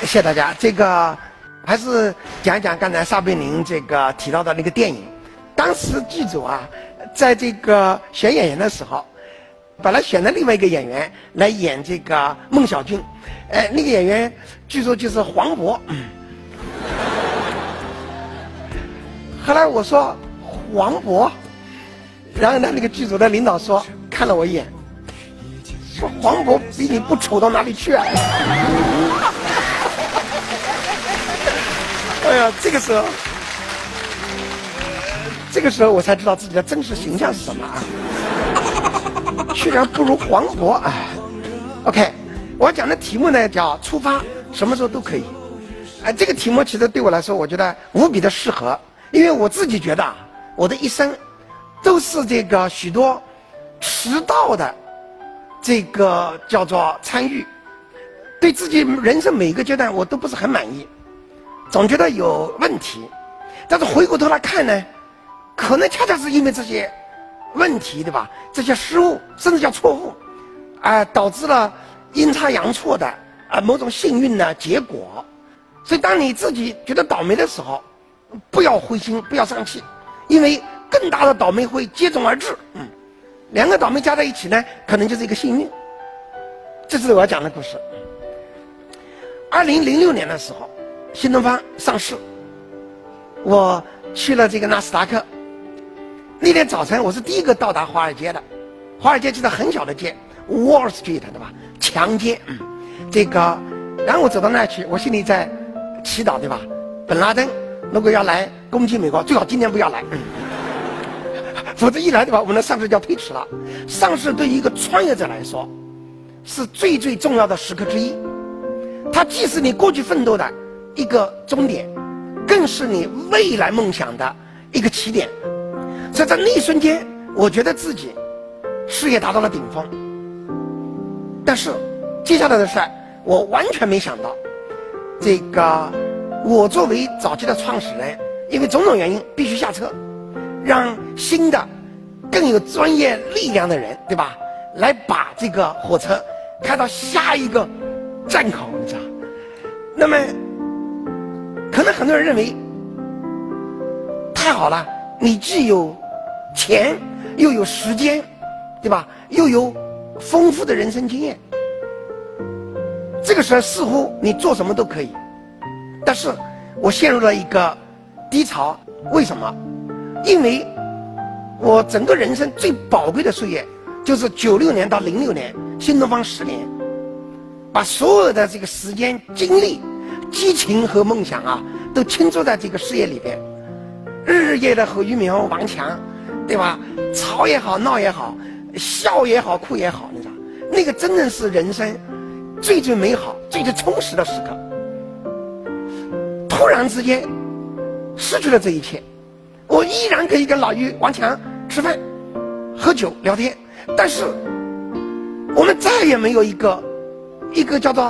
谢谢大家。这个还是讲一讲刚才撒贝宁这个提到的那个电影。当时剧组啊，在这个选演员的时候，本来选了另外一个演员来演这个孟小军，哎，那个演员据说就是黄渤。后来我说黄渤，然后呢，那个剧组的领导说看了我一眼，说黄渤比你不丑到哪里去啊？哎呀，这个时候，这个时候我才知道自己的真实形象是什么啊！居然不如黄渤啊！OK，我讲的题目呢叫出发，什么时候都可以。哎，这个题目其实对我来说，我觉得无比的适合。因为我自己觉得啊，我的一生都是这个许多迟到的这个叫做参与，对自己人生每一个阶段我都不是很满意，总觉得有问题。但是回过头来看呢，可能恰恰是因为这些问题，对吧？这些失误甚至叫错误，啊，导致了阴差阳错的啊某种幸运的结果。所以当你自己觉得倒霉的时候，不要灰心，不要丧气，因为更大的倒霉会接踵而至。嗯，两个倒霉加在一起呢，可能就是一个幸运。这是我要讲的故事。二零零六年的时候，新东方上市，我去了这个纳斯达克。那天早晨，我是第一个到达华尔街的。华尔街就是很小的街，Wall Street，对吧？强街。这个，然后我走到那去，我心里在祈祷，对吧？本拉登。如果要来攻击美国，最好今年不要来，否则一来的话，我们的上市就要推迟了。上市对于一个创业者来说，是最最重要的时刻之一。它既是你过去奋斗的一个终点，更是你未来梦想的一个起点。所以在那一瞬间，我觉得自己事业达到了顶峰。但是接下来的事我完全没想到，这个。我作为早期的创始人，因为种种原因必须下车，让新的、更有专业力量的人，对吧？来把这个火车开到下一个站口，你知道？那么，可能很多人认为太好了，你既有钱，又有时间，对吧？又有丰富的人生经验，这个时候似乎你做什么都可以。但是，我陷入了一个低潮。为什么？因为，我整个人生最宝贵的岁月，就是九六年到零六年，新东方十年，把所有的这个时间、精力、激情和梦想啊，都倾注在这个事业里边，日日夜夜的和俞敏洪、王强，对吧？吵也好，闹也好，笑也好，哭也好，你知道，那个真正是人生最最美好、最最充实的时刻。突然之间，失去了这一切，我依然可以跟老于、王强吃饭、喝酒、聊天，但是我们再也没有一个一个叫做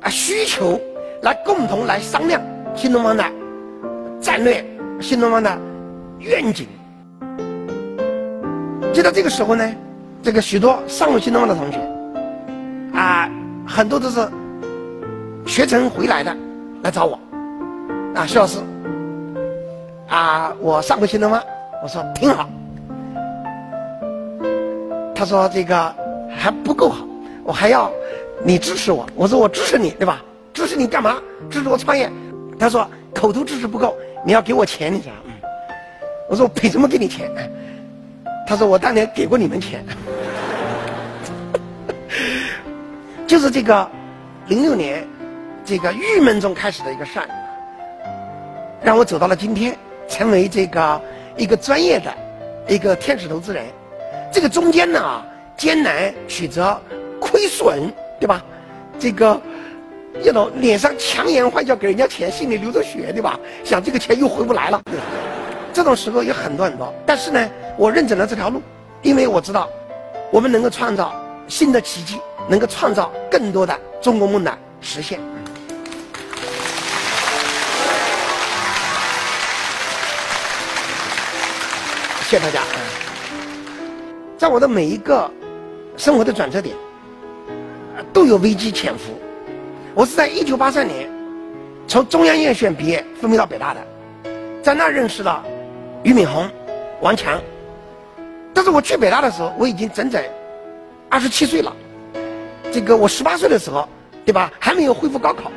啊需求来共同来商量新东方的战略、新东方的愿景。就在这个时候呢，这个许多上过新东方的同学啊，很多都是学成回来的来找我。啊，徐老师，啊，我上过新东方，我说挺好。他说这个还不够好，我还要你支持我。我说我支持你，对吧？支持你干嘛？支持我创业。他说口头支持不够，你要给我钱，你知道吗？我说我凭什么给你钱？他说我当年给过你们钱。就是这个零六年，这个郁闷中开始的一个事儿。让我走到了今天，成为这个一个专业的一个天使投资人。这个中间呢，艰难曲折，亏损，对吧？这个，一种脸上强颜欢笑给人家钱，心里流着血，对吧？想这个钱又回不来了。这种时候有很多很多，但是呢，我认准了这条路，因为我知道，我们能够创造新的奇迹，能够创造更多的中国梦的实现。谢谢大家。在我的每一个生活的转折点，都有危机潜伏。我是在一九八三年从中央院学院毕业，分配到北大的，在那认识了俞敏洪、王强。但是我去北大的时候，我已经整整二十七岁了。这个我十八岁的时候，对吧？还没有恢复高考。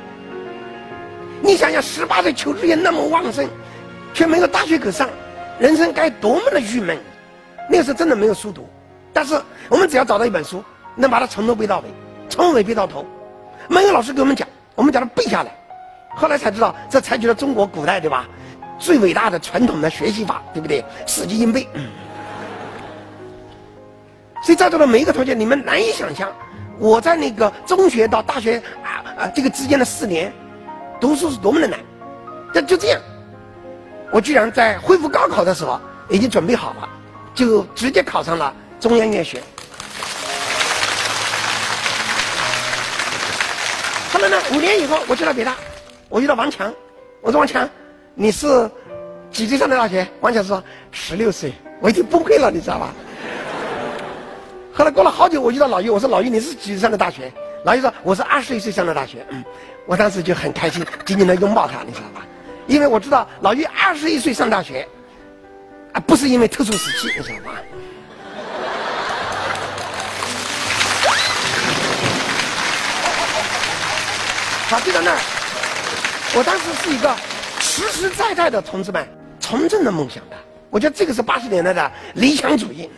你想想，十八岁求知欲那么旺盛，却没有大学可上，人生该多么的郁闷！那个时候真的没有书读。但是我们只要找到一本书，能把它从头背到尾，从尾背到头，没有老师给我们讲，我们将它背下来。后来才知道，这采取了中国古代对吧最伟大的传统的学习法，对不对？死记硬背。所以在座的每一个同学，你们难以想象，我在那个中学到大学啊啊这个之间的四年，读书是多么的难。但就这样，我居然在恢复高考的时候已经准备好了，就直接考上了中央院学。五年以后我去了北大。我遇到王强，我说王强，你是几岁上的大学？王强说十六岁，我已经崩溃了，你知道吧？后来过了好久，我遇到老于，我说老于你是几岁上的大学？老于说我是二十一岁上的大学。嗯，我当时就很开心，紧紧的拥抱他，你知道吧？因为我知道老于二十一岁上大学，啊，不是因为特殊时期，你知道吧？好，就在那儿。我当时是一个实实在在的同志们从政的梦想的，我觉得这个是八十年代的理想主义。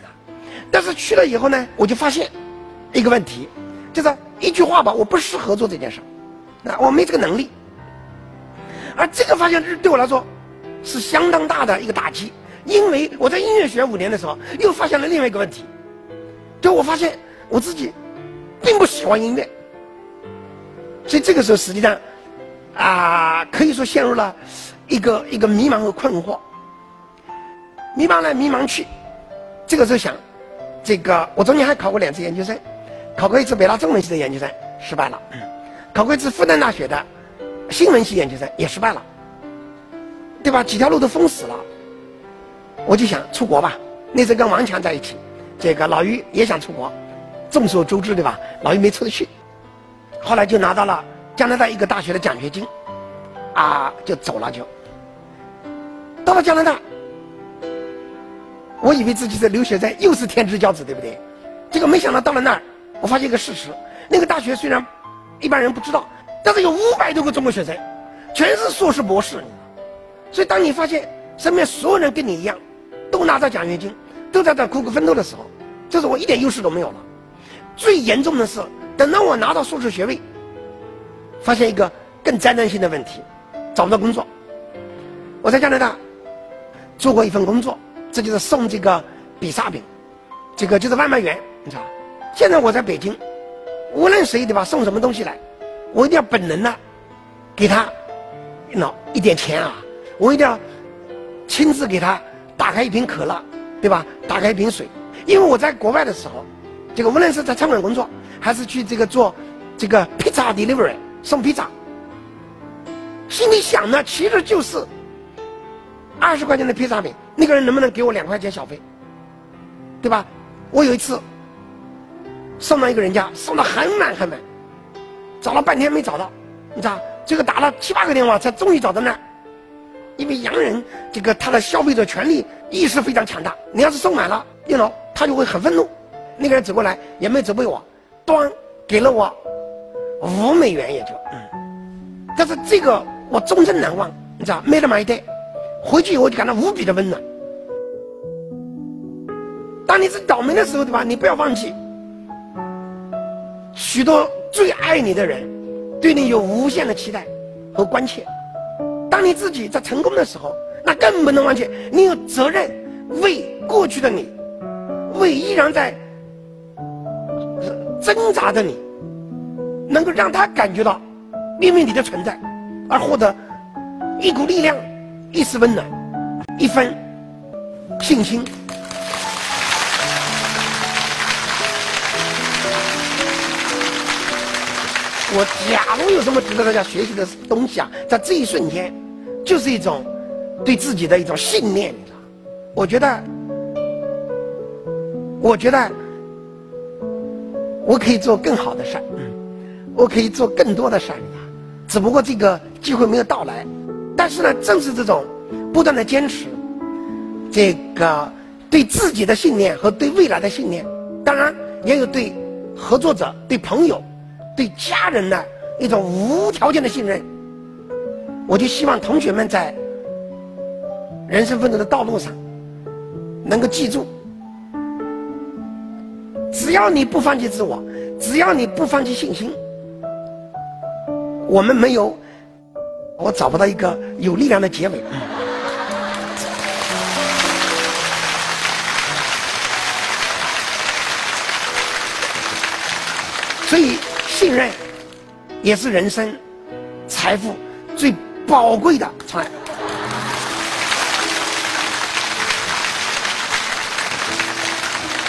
但是去了以后呢，我就发现一个问题，就是一句话吧，我不适合做这件事儿，那我没这个能力。而这个发现对我来说是相当大的一个打击，因为我在音乐学院五年的时候，又发现了另外一个问题，就我发现我自己并不喜欢音乐，所以这个时候实际上。啊，可以说陷入了一个一个迷茫和困惑，迷茫来迷茫去。这个时候想，这个我中间还考过两次研究生，考过一次北大中文系的研究生，失败了；考过一次复旦大学的新闻系研究生，也失败了，对吧？几条路都封死了。我就想出国吧。那时候跟王强在一起，这个老于也想出国，众所周知，对吧？老于没出得去，后来就拿到了。加拿大一个大学的奖学金，啊，就走了就。到了加拿大，我以为自己在留学生又是天之骄子，对不对？结果没想到到了那儿，我发现一个事实：那个大学虽然一般人不知道，但是有五百多个中国学生，全是硕士博士。所以当你发现身边所有人跟你一样，都拿着奖学金，都在这苦苦奋斗的时候，这是我一点优势都没有了。最严重的是，等到我拿到硕士学位。发现一个更灾难性的问题，找不到工作。我在加拿大做过一份工作，这就是送这个比萨饼，这个就是外卖员，你知道现在我在北京，无论谁对吧，送什么东西来，我一定要本能的给他喏一点钱啊，我一定要亲自给他打开一瓶可乐，对吧？打开一瓶水，因为我在国外的时候，这个无论是在餐馆工作，还是去这个做这个 pizza delivery。送披萨，心里想呢，其实就是二十块钱的披萨饼，那个人能不能给我两块钱小费，对吧？我有一次送到一个人家，送的很满很满，找了半天没找到，你知道，这个打了七八个电话才终于找到那儿。因为洋人这个他的消费者权利意识非常强大，你要是送满了，电脑他就会很愤怒。那个人走过来也没责备我，端给了我。五美元也就，嗯，但是这个我终身难忘，你知道，made my day，回去以后就感到无比的温暖。当你是倒霉的时候，对吧？你不要忘记，许多最爱你的人，对你有无限的期待和关切。当你自己在成功的时候，那更不能忘记，你有责任为过去的你，为依然在挣扎的你。能够让他感觉到因为你的存在而获得一股力量、一丝温暖、一分信心。我假如有什么值得大家学习的东西啊，在这一瞬间，就是一种对自己的一种信念，我觉得，我觉得我可以做更好的事儿。我可以做更多的事儿，只不过这个机会没有到来。但是呢，正是这种不断的坚持，这个对自己的信念和对未来的信念，当然也有对合作者、对朋友、对家人的一种无条件的信任。我就希望同学们在人生奋斗的道路上，能够记住：只要你不放弃自我，只要你不放弃信心，我们没有。我找不到一个有力量的结尾。所以，信任也是人生财富最宝贵的宠爱。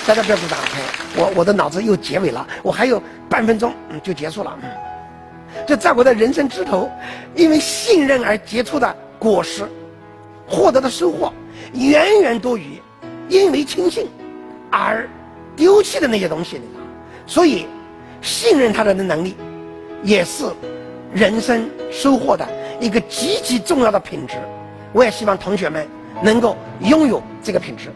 大家不要鼓掌，我我的脑子又结尾了，我还有半分钟就结束了。就在我的人生枝头，因为信任而结出的果实，获得的收获，远远多于因为轻信而丢弃的那些东西。所以，信任他人的能力，也是人生收获的一个极其重要的品质。我也希望同学们能够拥有这个品质。